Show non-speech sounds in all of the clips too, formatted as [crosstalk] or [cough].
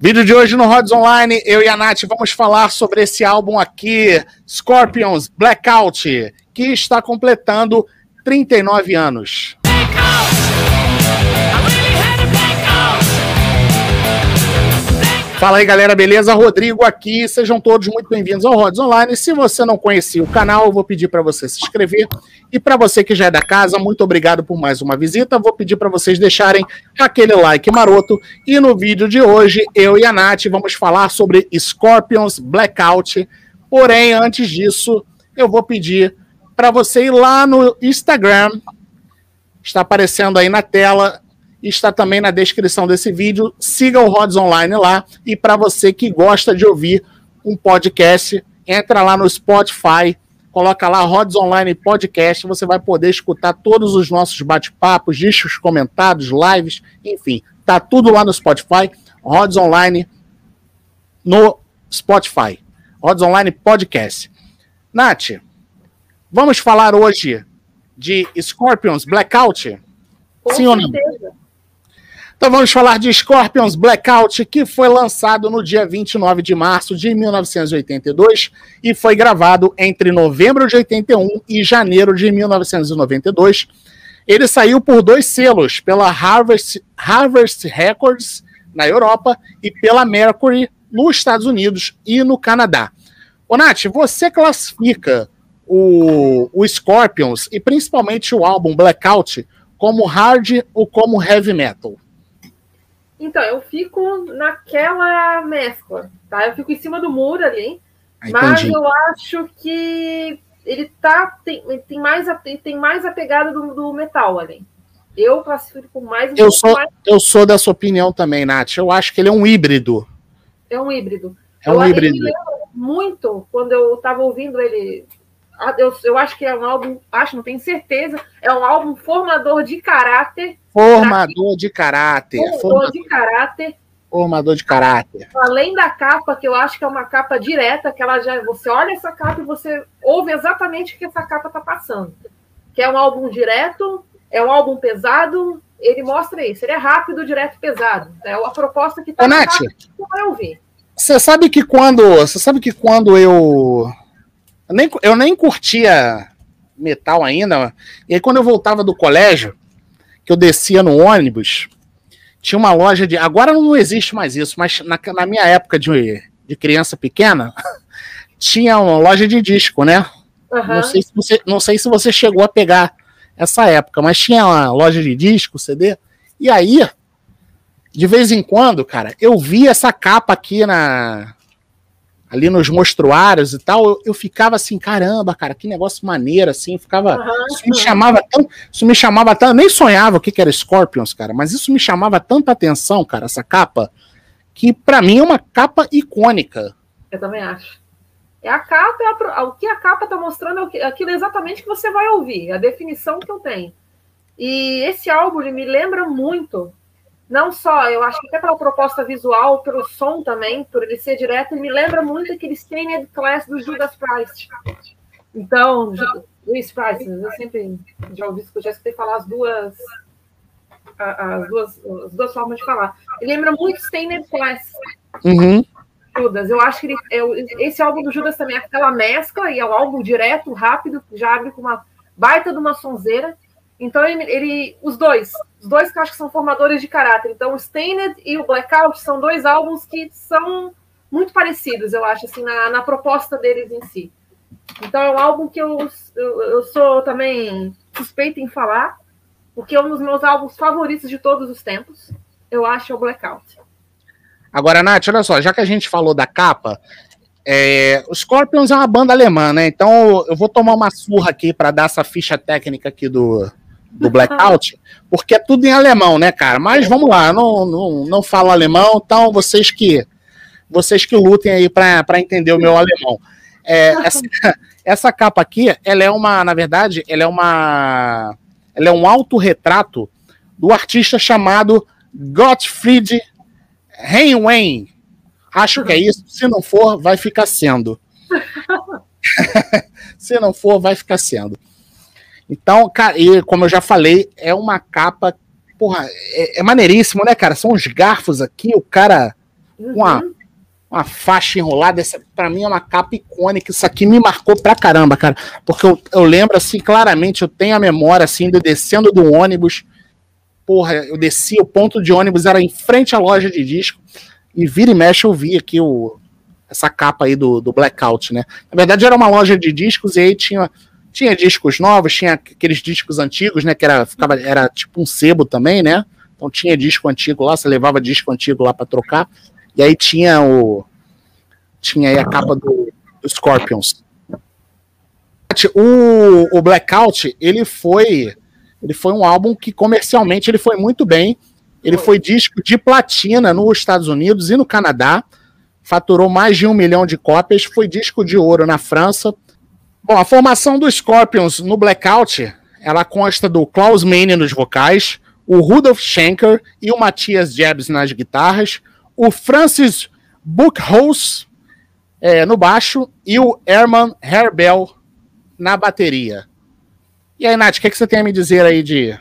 Vídeo de hoje no Rods Online, eu e a Nath vamos falar sobre esse álbum aqui, Scorpions Blackout, que está completando 39 anos. Fala aí galera, beleza? Rodrigo aqui, sejam todos muito bem-vindos ao Rods Online. Se você não conhecia o canal, eu vou pedir para você se inscrever. E para você que já é da casa, muito obrigado por mais uma visita. Vou pedir para vocês deixarem aquele like maroto. E no vídeo de hoje, eu e a Nath vamos falar sobre Scorpions Blackout. Porém, antes disso, eu vou pedir para você ir lá no Instagram. Está aparecendo aí na tela está também na descrição desse vídeo. Siga o Rods Online lá. E para você que gosta de ouvir um podcast, entra lá no Spotify, coloca lá Rods Online Podcast. Você vai poder escutar todos os nossos bate-papos, discos comentados, lives, enfim. Tá tudo lá no Spotify. Rods Online no Spotify. Rods Online Podcast. Nath, vamos falar hoje de Scorpions Blackout? Com Sim certeza. ou não? Então vamos falar de Scorpions Blackout, que foi lançado no dia 29 de março de 1982 e foi gravado entre novembro de 81 e janeiro de 1992. Ele saiu por dois selos, pela Harvest, Harvest Records na Europa e pela Mercury nos Estados Unidos e no Canadá. Ô Nath, você classifica o, o Scorpions e principalmente o álbum Blackout como hard ou como heavy metal? Então, eu fico naquela mescla, tá? Eu fico em cima do muro ali, ah, mas eu acho que ele tá tem, tem mais a, tem mais a pegada do, do metal ali. Eu classifico mais. Eu sou mais... eu sou dessa opinião também, Nath. Eu acho que ele é um híbrido. É um híbrido. É um eu, híbrido. muito quando eu estava ouvindo ele eu, eu acho que é um álbum, acho, não tenho certeza, é um álbum formador de caráter. Formador de caráter. Formador, formador de caráter. Formador de caráter. Além da capa, que eu acho que é uma capa direta, que ela já. Você olha essa capa e você ouve exatamente o que essa capa está passando. Que é um álbum direto, é um álbum pesado, ele mostra isso. Ele é rápido, direto pesado. É a proposta que está Nath, você vai ouvir. Você sabe que quando. Você sabe que quando eu eu nem, eu nem curtia metal ainda. E aí, quando eu voltava do colégio, que eu descia no ônibus, tinha uma loja de. Agora não existe mais isso, mas na, na minha época de, de criança pequena, [laughs] tinha uma loja de disco, né? Uhum. Não, sei se você, não sei se você chegou a pegar essa época, mas tinha uma loja de disco, CD. E aí, de vez em quando, cara, eu vi essa capa aqui na, ali nos mostruários e tal, eu, eu, ficava assim, caramba, cara, que negócio maneiro, assim, ficava. Uhum, isso me chamava tão. Isso me chamava. Eu nem sonhava o que, que era Scorpions, cara, mas isso me chamava tanta atenção, cara, essa capa, que para mim é uma capa icônica. Eu também acho. É a capa, é a, o que a capa tá mostrando é aquilo exatamente que você vai ouvir, a definição que eu tenho. E esse álbum me lembra muito não só, eu acho que até pela proposta visual, pelo som também, por ele ser direto, ele me lembra muito aquele Stained Class do Judas Priest. Então, Luiz Price, eu sempre já ouvi, já escutei falar as duas, as duas, as duas formas de falar. Ele lembra muito Stained Class. Uhum. Judas, eu acho que ele, é, esse álbum do Judas também é aquela mescla, e é um álbum direto, rápido, já abre com uma baita de uma sonzeira. Então, ele, ele, os dois, os dois que eu acho que são formadores de caráter. Então, o Stained e o Blackout são dois álbuns que são muito parecidos, eu acho, assim, na, na proposta deles em si. Então, é um álbum que eu, eu, eu sou também suspeita em falar, porque é um dos meus álbuns favoritos de todos os tempos. Eu acho o Blackout. Agora, Nath, olha só, já que a gente falou da capa, é, o Scorpions é uma banda alemã, né? Então eu vou tomar uma surra aqui para dar essa ficha técnica aqui do, do Blackout, porque é tudo em alemão, né, cara? Mas vamos lá, não, não, não falo alemão, então vocês que vocês que lutem aí para entender o meu alemão. É, [laughs] essa, essa capa aqui, ela é uma, na verdade, ela é uma, ela é um autorretrato do artista chamado Gottfried Heinwein. Acho que é isso. Se não for, vai ficar sendo. [laughs] [laughs] Se não for, vai ficar sendo. Então, cara, e como eu já falei, é uma capa. Porra, é, é maneiríssimo, né, cara? São os garfos aqui, o cara. uhum. uma, uma faixa enrolada. Essa, pra mim, é uma capa icônica. Isso aqui me marcou pra caramba, cara. Porque eu, eu lembro, assim, claramente, eu tenho a memória, assim, de descendo do ônibus. Porra, eu desci, o ponto de ônibus era em frente à loja de disco. E vira e mexe eu vi aqui o, essa capa aí do, do Blackout, né? Na verdade, era uma loja de discos e aí tinha tinha discos novos, tinha aqueles discos antigos, né? Que era, ficava, era tipo um sebo também, né? Então tinha disco antigo lá, você levava disco antigo lá para trocar. E aí tinha o. Tinha aí a capa do, do Scorpions. O, o Blackout, ele foi. Ele foi um álbum que comercialmente ele foi muito bem. Ele foi disco de platina nos Estados Unidos e no Canadá. Faturou mais de um milhão de cópias. Foi disco de ouro na França Bom, a formação do Scorpions no Blackout, ela consta do Klaus Meine nos vocais, o Rudolf Schenker e o Matthias Jebs nas guitarras, o Francis Buchholz é, no baixo e o Herman Herbel na bateria. E aí, Nath, o que, que, você tem a me dizer aí de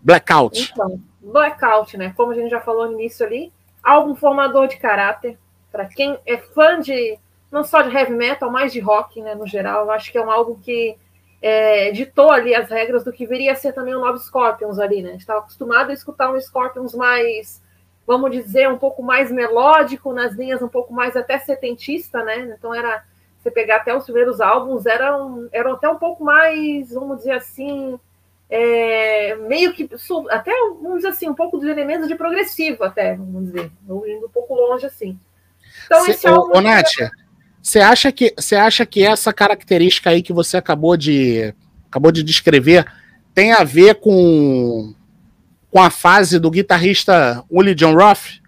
Blackout? Então, Blackout, né? Como a gente já falou no início ali, álbum formador de caráter. Para quem é fã de não só de heavy metal, mas de rock, né, no geral. Eu acho que é um álbum que é, ditou ali as regras do que viria a ser também o novo Scorpions ali, né? A gente estava acostumado a escutar um Scorpions mais, vamos dizer, um pouco mais melódico, nas linhas um pouco mais até setentista, né? Então era você pegar até os primeiros álbuns eram, eram até um pouco mais, vamos dizer assim, é, meio que até vamos dizer assim, um pouco dos elementos de progressivo, até, vamos dizer, indo um pouco longe assim. Então, esse álbum. Ô, Nátia, você acha que você acha que essa característica aí que você acabou de acabou de descrever tem a ver com com a fase do guitarrista Willie John Roth?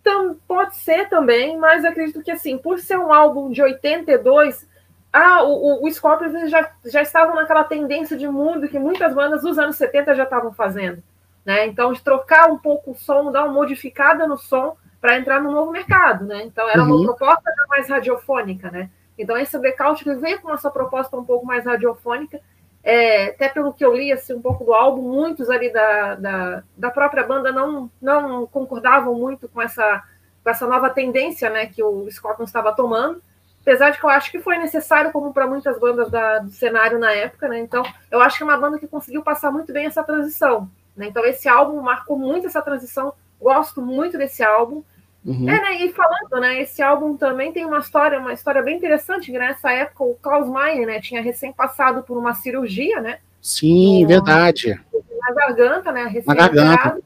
Então, pode ser também, mas acredito que assim, por ser um álbum de 82, ah, o, o, o Scorpions já, já estavam naquela tendência de mundo que muitas bandas dos anos 70 já estavam fazendo. Né? Então, de trocar um pouco o som, dar uma modificada no som, para entrar no novo mercado, né? Então era uma uhum. proposta mais radiofônica, né? Então esse blackout veio com essa proposta um pouco mais radiofônica, é, até pelo que eu li assim, um pouco do álbum, muitos ali da, da, da, própria banda não, não concordavam muito com essa, com essa nova tendência né, que o Scorpion estava tomando, apesar de que eu acho que foi necessário, como para muitas bandas da, do cenário na época, né? Então eu acho que é uma banda que conseguiu passar muito bem essa transição. Né? Então esse álbum marcou muito essa transição, gosto muito desse álbum. Uhum. É, né? E falando, né? Esse álbum também tem uma história, uma história bem interessante, que nessa época o Klaus Mayer, né, tinha recém passado por uma cirurgia, né? Sim, no, verdade. Na garganta, né? Recém na garganta.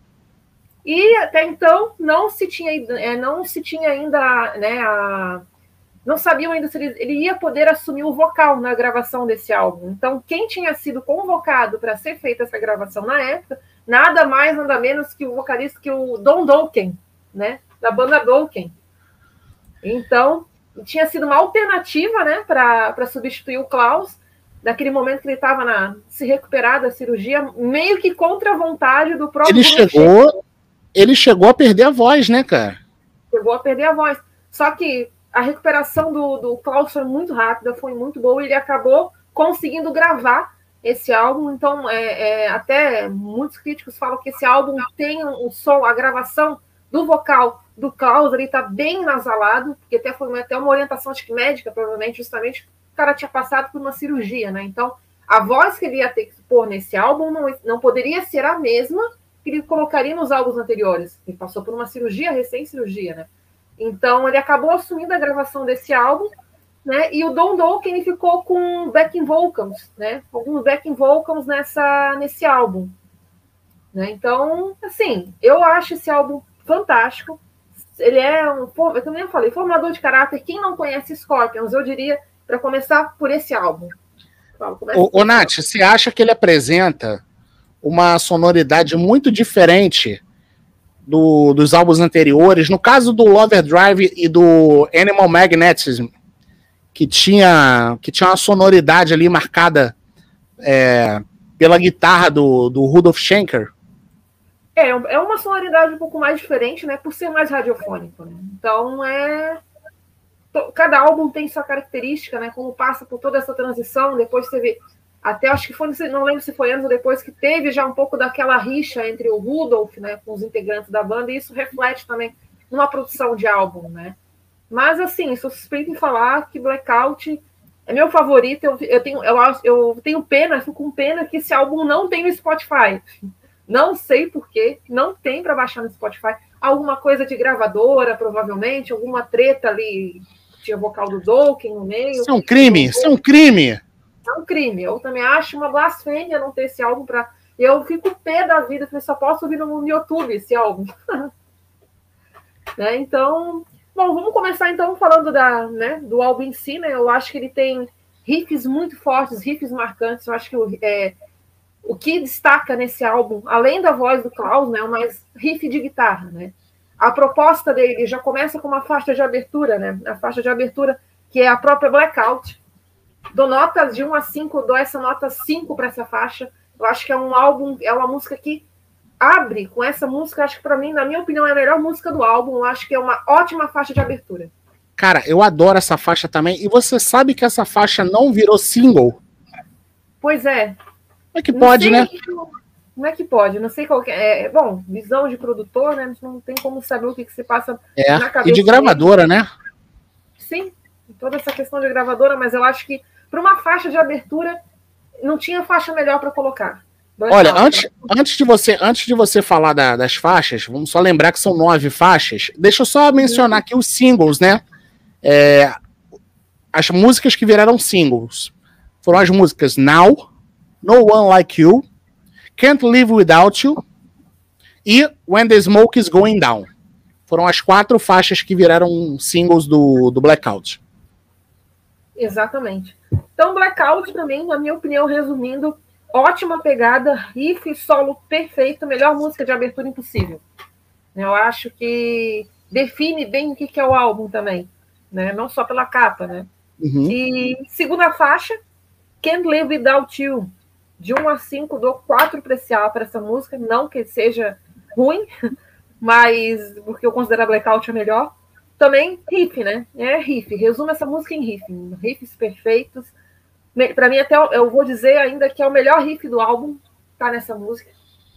E até então não se tinha, é, não se tinha ainda, né? A, não sabiam ainda se ele, ele ia poder assumir o vocal na gravação desse álbum. Então, quem tinha sido convocado para ser feita essa gravação na época, nada mais, nada menos que o vocalista que o Don Dokken, né? Da banda Dokken. Então, tinha sido uma alternativa né, para substituir o Klaus, naquele momento que ele estava na se recuperar da cirurgia, meio que contra a vontade do próprio. Ele chegou, ele chegou a perder a voz, né, cara? Chegou a perder a voz. Só que a recuperação do, do Klaus foi muito rápida, foi muito boa, e ele acabou conseguindo gravar esse álbum. Então, é, é, até muitos críticos falam que esse álbum tem o um som, a gravação do vocal do Klaus ele tá bem nasalado, porque até foi até uma orientação médica, provavelmente, justamente, o cara tinha passado por uma cirurgia, né? Então, a voz que ele ia ter que pôr nesse álbum não, não poderia ser a mesma que ele colocaria nos álbuns anteriores. Ele passou por uma cirurgia, recém-cirurgia, né? Então, ele acabou assumindo a gravação desse álbum, né? E o Don Dokken ficou com backing vocals, né? Alguns backing vocals nessa, nesse álbum. Né? Então, assim, eu acho esse álbum fantástico ele é um, eu também falei, formador de caráter. Quem não conhece Scorpions, eu diria, para começar por esse álbum. ô, ô Nath, você acha que ele apresenta uma sonoridade muito diferente do, dos álbuns anteriores? No caso do Lover Drive e do Animal Magnetism, que tinha, que tinha uma sonoridade ali marcada é, pela guitarra do, do Rudolf Schenker. É, é uma sonoridade um pouco mais diferente, né? Por ser mais radiofônico, né? Então é. Cada álbum tem sua característica, né? Como passa por toda essa transição, depois teve. Até acho que foi, não lembro se foi anos depois, que teve já um pouco daquela rixa entre o Rudolf, né, com os integrantes da banda, e isso reflete também numa produção de álbum, né? Mas, assim, sou suspeito em falar que Blackout é meu favorito. Eu, eu, tenho, eu, eu tenho pena, fico com pena que esse álbum não tem no Spotify. Não sei porquê, não tem para baixar no Spotify. Alguma coisa de gravadora, provavelmente, alguma treta ali. Tinha vocal do Dokken no meio. Isso é um crime, isso é um crime. É um crime. Eu também acho uma blasfêmia não ter esse álbum para. Eu fico pé da vida, eu só posso ouvir no YouTube esse álbum. [laughs] né? Então, Bom, vamos começar então falando da, né, do álbum em si, né? Eu acho que ele tem riffs muito fortes, riffs marcantes. Eu acho que o, é, o que destaca nesse álbum, além da voz do Klaus, né, é mais riff de guitarra, né? A proposta dele já começa com uma faixa de abertura, né? A faixa de abertura que é a própria Blackout. Dou notas de 1 a 5, dou essa nota 5 para essa faixa. Eu acho que é um álbum, é uma música que abre com essa música, acho que para mim, na minha opinião, é a melhor música do álbum. Eu acho que é uma ótima faixa de abertura. Cara, eu adoro essa faixa também. E você sabe que essa faixa não virou single? Pois é. Como é que pode, né? Como é que pode? Não sei qual é. é. Bom, visão de produtor, né? Não tem como saber o que, que se passa é, na cabeça. E de gravadora, dele. né? Sim, toda essa questão de gravadora, mas eu acho que para uma faixa de abertura não tinha faixa melhor para colocar. Olha, antes, antes, de você, antes de você falar da, das faixas, vamos só lembrar que são nove faixas. Deixa eu só mencionar aqui os singles, né? É, as músicas que viraram singles foram as músicas Now, No One Like You, Can't Live Without You e When the Smoke is Going Down. Foram as quatro faixas que viraram singles do, do Blackout. Exatamente. Então, Blackout também, na minha opinião, resumindo, ótima pegada, riff solo perfeito, melhor música de abertura impossível. Eu acho que define bem o que é o álbum também, né? Não só pela capa, né? Uhum. E segunda faixa, Can't Live Without You. De 1 a 5, dou 4 para essa música. Não que seja ruim, [laughs] mas porque eu considero a Blackout a melhor. Também riff, né? É riff. Resume essa música em riff. Riffs perfeitos para mim, até eu vou dizer ainda que é o melhor riff do álbum, tá nessa música.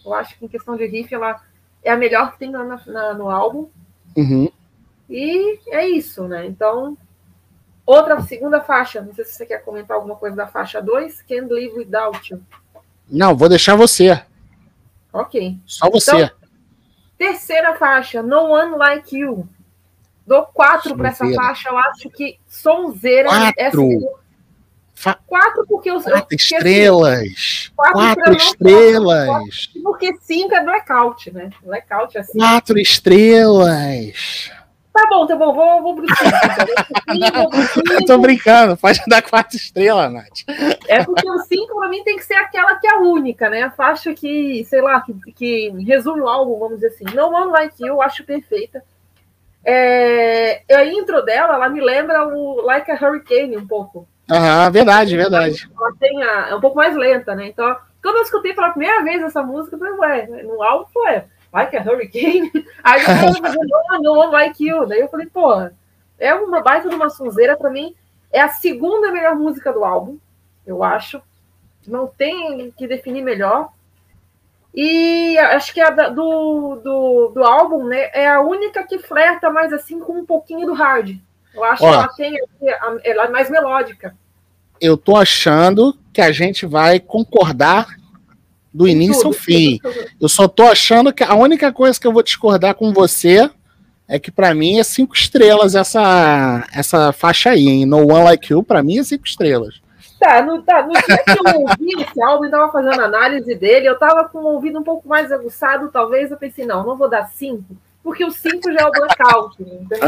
Eu acho que em questão de riff, ela é a melhor que tem na, na, no álbum. Uhum. E é isso, né? Então, outra segunda faixa. Não sei se você quer comentar alguma coisa da faixa 2, Can't Live Without You. Não, vou deixar você. Ok. Só você. Então, terceira faixa, No One Like You. Dou quatro para essa faixa. Eu acho que sonzeira. Quatro. Essa Fa... Quatro, porque os. Quatro porque, assim, estrelas. quatro, quatro estrelas. porque cinco é blackout, né? Blackout é assim. Quatro estrelas. Tá bom, tá bom, vou, vou pro [laughs] cinco. Eu tô brincando, pode dar quatro estrelas, Nath. É porque o cinco, pra mim, tem que ser aquela que é a única, né? A faixa que, sei lá, que, que resume o álbum, vamos dizer assim. No One Like You, eu acho perfeita. É, a intro dela, ela me lembra o Like a Hurricane um pouco. Aham, verdade, verdade. Ela tem a, é um pouco mais lenta, né? Então, quando eu escutei pela primeira vez essa música, eu falei, ué, no álbum foi Like a Hurricane. [laughs] Aí eu falei, no, no Like You. Daí eu falei, pô, é uma baita de uma sonzeira pra mim. É a segunda melhor música do álbum, eu acho. Não tem que definir melhor. E acho que a do, do, do álbum, né, é a única que flerta mais assim com um pouquinho do hard. Eu acho Ó, que ela tem ela é mais melódica. Eu tô achando que a gente vai concordar do início ao fim. Eu só tô achando que a única coisa que eu vou discordar com você é que para mim é cinco estrelas essa essa faixa aí, hein? No One Like You, para mim é cinco estrelas. Tá, no, tá, no dia que eu ouvi esse álbum e tava fazendo análise dele, eu tava com o ouvido um pouco mais aguçado, talvez eu pensei, não, não vou dar cinco, porque o cinco já é o blackout. Então,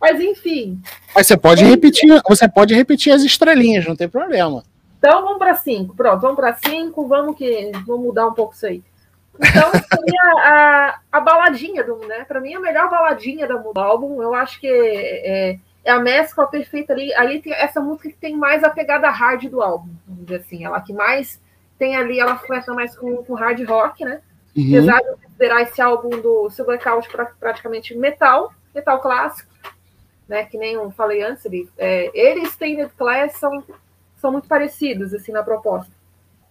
mas enfim. Mas você pode repetir, você pode repetir as estrelinhas, não tem problema. Então vamos para cinco. Pronto, vamos para cinco, vamos que vamos mudar um pouco isso aí. Então, a, a, a, baladinha do, né? Para mim, a melhor baladinha do álbum, eu acho que é, é, é a mescla perfeita ali. Ali tem essa música que tem mais a pegada hard do álbum, vamos dizer assim. Ela que mais tem ali, ela flerta mais com, com hard rock, né? Uhum. Apesar de considerar esse álbum do Seu Blackout pra, praticamente metal, metal clássico né? Que nem eu falei antes, ele, é, ele e Standard Class são, são muito parecidos assim na proposta.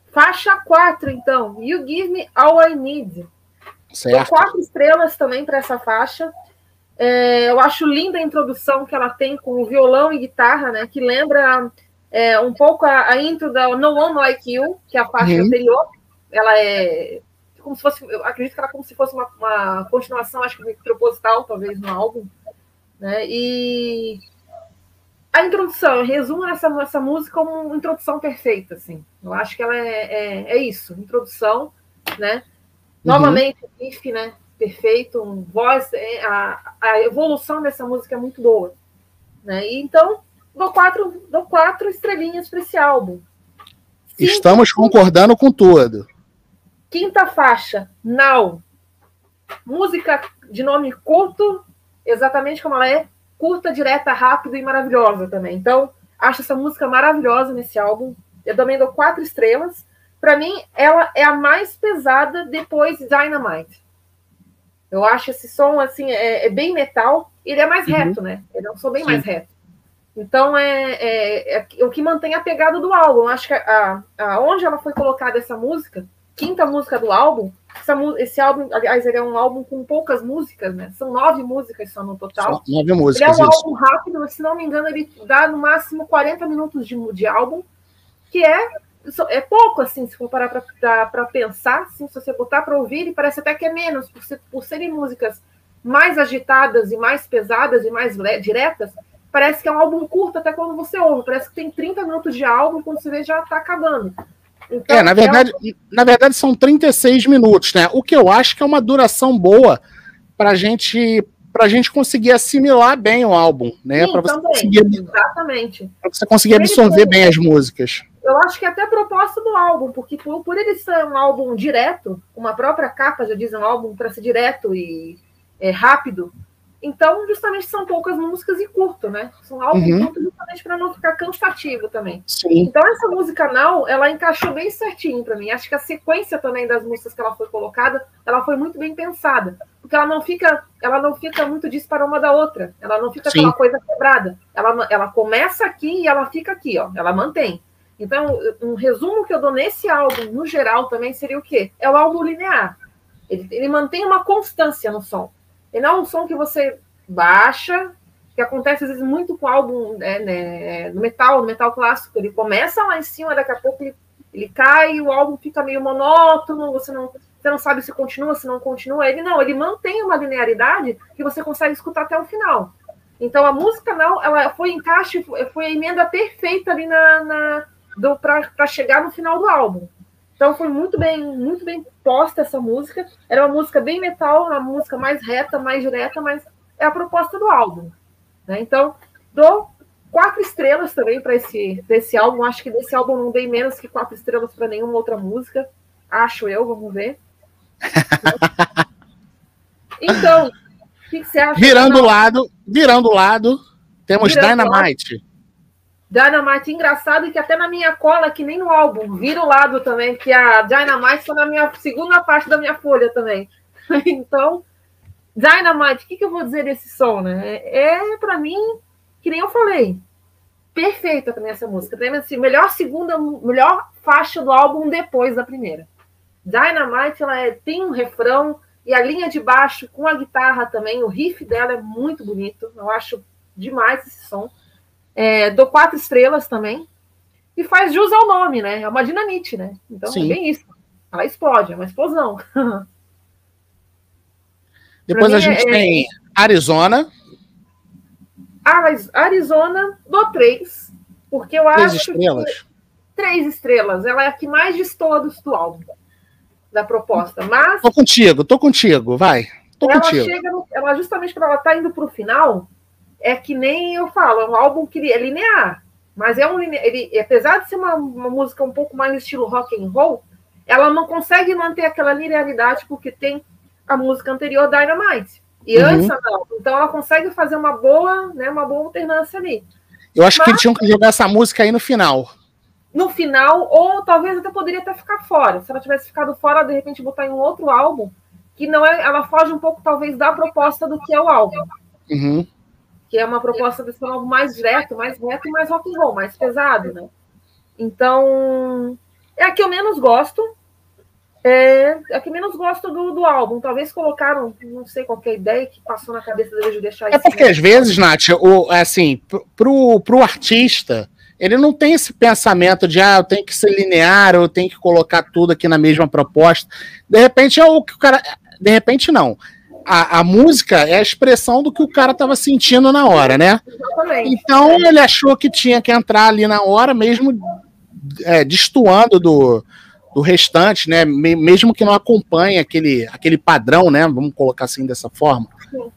Faixa 4, então. You Give Me All I Need. Certo. quatro estrelas também para essa faixa. É, eu acho linda a introdução que ela tem com violão e guitarra, né? Que lembra é, um pouco a, a, intro da No One Like You, que é a parte uhum. anterior. Ela é como se fosse, eu acredito que ela é como se fosse uma, uma continuação, acho que proposital, talvez, no álbum. Né? E a introdução, eu resumo essa, essa música como uma introdução perfeita, assim. Eu acho que ela é, é, é isso, introdução, né? Uhum. Novamente, riff, né? Perfeito, um voz, é, a, a evolução dessa música é muito boa, né? E então, dou quatro, dou quatro estrelinhas para esse álbum. Estamos concordando com tudo. Quinta faixa, Now. Música de nome curto, exatamente como ela é, curta, direta, rápida e maravilhosa também. Então, acho essa música maravilhosa nesse álbum. Eu também dou quatro estrelas. Para mim, ela é a mais pesada depois de Dynamite. Eu acho esse som assim é, é bem metal. Ele é mais uhum. reto, né? Ele é um som bem Sim. mais reto. Então é, é, é, o que mantém a pegada do álbum. Eu acho que a, a, onde ela foi colocada essa música, quinta música do álbum, essa, esse álbum, aliás, ele é um álbum com poucas músicas, né? São nove músicas só no total. Só nove músicas. Ele é um isso. álbum rápido, se não me engano, ele dá no máximo 40 minutos de, de álbum, que é, é pouco, assim, se for parar para pensar, assim, se você botar para ouvir, ele parece até que é menos, por, ser, por serem músicas mais agitadas e mais pesadas e mais diretas, parece que é um álbum curto até quando você ouve, parece que tem 30 minutos de álbum, quando você vê já está acabando. Então, é, na verdade, é um... na verdade são 36 minutos, né? O que eu acho que é uma duração boa para gente para gente conseguir assimilar bem o álbum, né? Para você conseguir, exatamente. Você conseguir absorver bem as músicas. Eu acho que é até a proposta do álbum, porque por, por ele ser um álbum direto, uma própria capa já diz um álbum para ser direto e é, rápido, então, justamente são poucas músicas e curto, né? São álbuns uhum. justamente para não ficar cansativo também. Sim. Então, essa música não, ela encaixou bem certinho para mim. Acho que a sequência também das músicas que ela foi colocada, ela foi muito bem pensada, porque ela não fica, ela não fica muito dispara uma da outra. Ela não fica Sim. aquela coisa quebrada. Ela, ela começa aqui e ela fica aqui, ó. Ela mantém. Então, um resumo que eu dou nesse álbum, no geral, também seria o quê? É o álbum linear. Ele, ele mantém uma constância no som. E não é um som que você baixa, que acontece às vezes muito com álbum né, né, no metal, no metal clássico. Ele começa lá em cima, daqui a pouco ele, ele cai, o álbum fica meio monótono, você não, você não sabe se continua, se não continua. Ele não, ele mantém uma linearidade que você consegue escutar até o final. Então a música não, ela foi encaixe, foi a emenda perfeita ali na, na para chegar no final do álbum. Então foi muito bem, muito bem posta essa música. Era uma música bem metal, uma música mais reta, mais direta, mas é a proposta do álbum. Né? Então, dou quatro estrelas também para esse, esse álbum. Acho que desse álbum não dei menos que quatro estrelas para nenhuma outra música. Acho eu, vamos ver. [laughs] então, o que, que, você acha? Virando o lado, virando o lado, temos virando Dynamite. Dynamite engraçado que até na minha cola, que nem no álbum, vira o lado também, que a Dynamite está na minha segunda parte da minha folha também. [laughs] então, Dynamite, o que, que eu vou dizer desse som, né? É, para mim, que nem eu falei, perfeita também essa música. Também, assim, melhor segunda, melhor faixa do álbum depois da primeira. Dynamite, ela é, tem um refrão e a linha de baixo com a guitarra também, o riff dela é muito bonito. Eu acho demais esse som. É, dou quatro estrelas também. E faz jus ao nome, né? É uma dinamite, né? Então Sim. é bem isso. Ela explode, é uma explosão. [laughs] Depois a gente é... tem Arizona. Arizona, dou três. Porque eu três acho estrelas. que. Três estrelas. Ela é a que mais destoa do, do álbum. Da proposta. Mas. Tô contigo, tô contigo, vai. Tô ela contigo. chega. No, ela, justamente para ela tá indo pro final, é que nem eu falo, é um álbum que é linear, mas é um ele, apesar de ser uma, uma música um pouco mais estilo rock and roll, ela não consegue manter aquela linearidade porque tem a música anterior Dynamite. E uhum. antes não. Então ela consegue fazer uma boa, né, uma boa alternância ali. Eu acho mas, que eles tinham que jogar essa música aí no final. No final, ou talvez até poderia até ficar fora. Se ela tivesse ficado fora, de repente botar em um outro álbum, que não é, ela foge um pouco talvez da proposta do que é o álbum. Uhum que é uma proposta desse novo mais direto, mais reto e mais rock and roll, mais pesado, né? Então, é a que eu menos gosto. É, é que menos gosto do, do álbum. Talvez colocaram, não sei qual é a ideia que passou na cabeça deles de deixar É porque às vezes, Nath, o, assim, pro, pro artista, ele não tem esse pensamento de, ah, eu tenho que ser linear, eu tenho que colocar tudo aqui na mesma proposta. De repente é o que o cara. De repente, não. A, a música é a expressão do que o cara estava sentindo na hora, né? Exatamente. Então ele achou que tinha que entrar ali na hora, mesmo é, destoando do, do restante, né? Mesmo que não acompanhe aquele, aquele padrão, né? Vamos colocar assim dessa forma. Sim.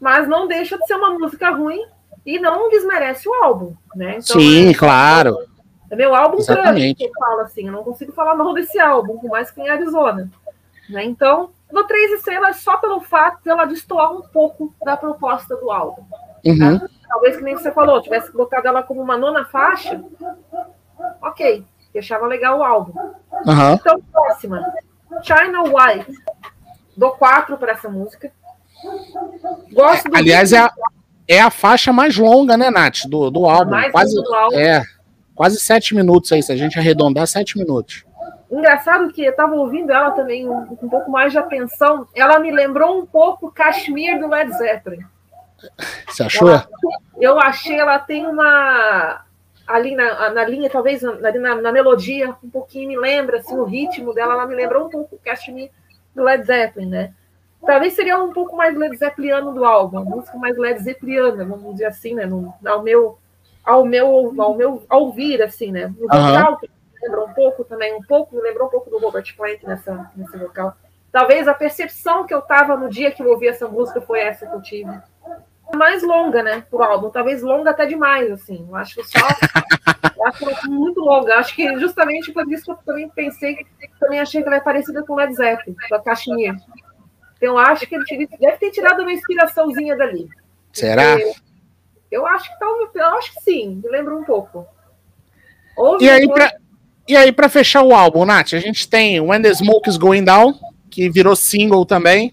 Mas não deixa de ser uma música ruim e não desmerece o álbum, né? Então, Sim, é, claro. É meu álbum grande que eu falo assim, eu não consigo falar mal desse álbum, por mais que em Arizona. Né? Então, dou três estrelas só pelo fato de ela destoar um pouco da proposta do álbum. Uhum. Tá? Talvez que nem você falou, tivesse colocado ela como uma nona faixa, ok, deixava legal o álbum. Uhum. Então, próxima. China White. Dou quatro para essa música. Gosto do Aliás, é a, é a faixa mais longa, né, Nath? Do, do álbum. Mais quase, do álbum. É, quase sete minutos aí, se a gente arredondar, sete minutos. Engraçado que eu estava ouvindo ela também um, um, pouco mais de atenção. Ela me lembrou um pouco Kashmir do Led Zeppelin. Você achou? Ela, eu achei ela tem uma ali na, na linha, talvez na, na, na, melodia, um pouquinho me lembra, assim, o ritmo dela, ela me lembrou um pouco o Kashmir do Led Zeppelin, né? Talvez seria um pouco mais Led Zeppeliano do álbum, uma música mais Led Zeppeliana, vamos dizer assim, né? No, ao meu, ao meu, ao meu ao ouvir, assim, né? No uhum. Também, um pouco, me lembrou um pouco do Robert Plant nessa, nesse vocal. Talvez a percepção que eu tava no dia que eu ouvi essa música foi essa que eu tive mais longa, né, pro álbum. Talvez longa até demais, assim. Eu acho que só. [laughs] eu acho é muito longa. Acho que justamente por isso que eu também pensei, que também achei que ela é parecida com Led Zeppelin, da caixinha. Então, eu acho que ele deve ter tirado uma inspiraçãozinha dali. Será? Eu acho que talvez, eu acho que sim, me lembro um pouco. e aí, pra, e aí, para fechar o álbum, Nath, a gente tem When the Smoke is Going Down, que virou single também.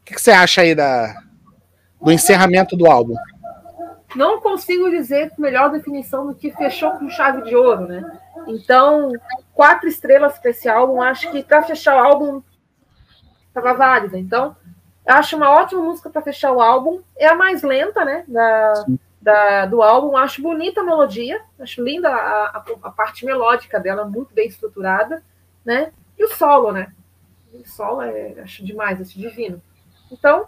O que, que você acha aí da, do encerramento do álbum? Não consigo dizer melhor definição do que fechou com chave de ouro, né? Então, quatro estrelas para esse álbum. Acho que para fechar o álbum estava válida. Então, acho uma ótima música para fechar o álbum. É a mais lenta, né? Da, da, do álbum. Acho bonita a melodia. Acho linda a, a, a, parte melódica dela, muito bem estruturada, né? E o solo, né? O solo é, acho demais, acho divino. Então,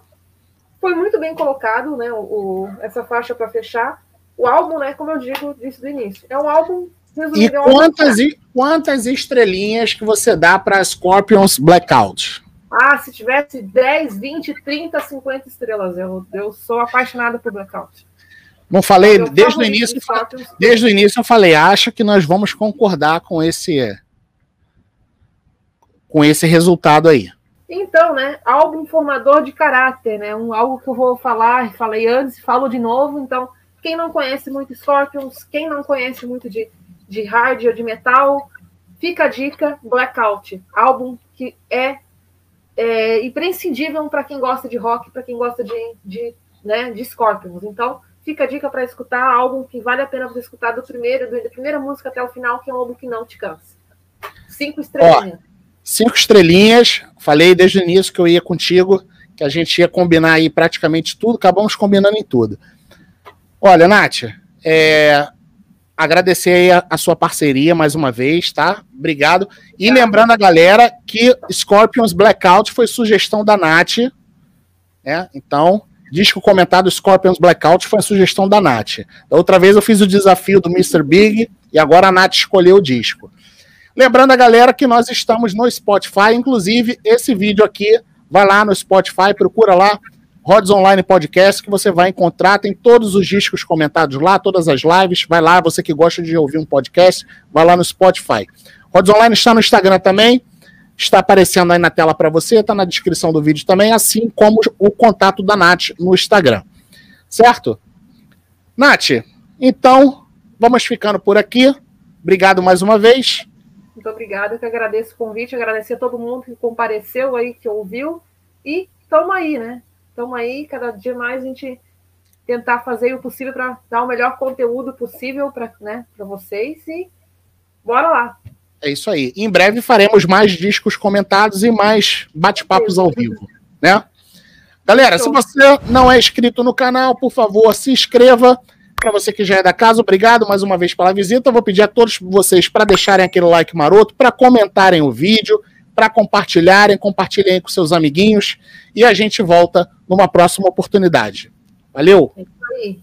foi muito bem colocado, né? O, o essa faixa para fechar. O álbum, né? Como eu digo, disse do início, é um álbum. E quantas, álbum... quantas estrelinhas que você dá para Scorpions Blackout? Ah, se tivesse 10, 20, 30, 50 estrelas, eu, eu sou apaixonada por Blackout. Não falei desde o início. Desde o início eu falei, acho que nós vamos concordar com esse com esse resultado aí. Então, né, álbum formador de caráter, né, um algo que eu vou falar, falei antes, falo de novo. Então, quem não conhece muito Scorpions, quem não conhece muito de, de hard ou de metal, fica a dica, Blackout, álbum que é, é imprescindível para quem gosta de rock, para quem gosta de, de, né, de Scorpions. Então, fica a dica para escutar, álbum que vale a pena você escutar do primeiro, da primeira música até o final, que é um álbum que não te cansa. Cinco estrelas. Cinco estrelinhas. Falei desde o início que eu ia contigo, que a gente ia combinar aí praticamente tudo. Acabamos combinando em tudo. Olha, Nath, é, agradecer aí a, a, sua parceria mais uma vez, tá? Obrigado. E lembrando a galera que Scorpions Blackout foi sugestão da Nath. Né? Então, disco comentado Scorpions Blackout foi a sugestão da Nath. Da outra vez eu fiz o desafio do Mr. Big e agora a Nath escolheu o disco. Lembrando a galera que nós estamos no Spotify, inclusive esse vídeo aqui, vai lá no Spotify, procura lá Rods Online Podcast, que você vai encontrar, tem todos os discos comentados lá, todas as lives, vai lá, você que gosta de ouvir um podcast, vai lá no Spotify. Rods Online está no Instagram também, está aparecendo aí na tela para você, está na descrição do vídeo também, assim como o contato da Nath no Instagram. Certo? Nath, então, vamos ficando por aqui. Obrigado mais uma vez. Muito obrigada, que agradeço o convite, agradecer a todo mundo que compareceu aí, que ouviu. E estamos aí, né? Estamos aí, cada dia mais a gente tentar fazer o possível para dar o melhor conteúdo possível para né, vocês. E bora lá. É isso aí. Em breve faremos mais discos comentados e mais bate-papos ao vivo, né? Galera, se você não é inscrito no canal, por favor, se inscreva. Para você que já é da casa, obrigado mais uma vez pela visita. Eu vou pedir a todos vocês para deixarem aquele like maroto, para comentarem o vídeo, para compartilharem, compartilhem com seus amiguinhos e a gente volta numa próxima oportunidade. Valeu! É.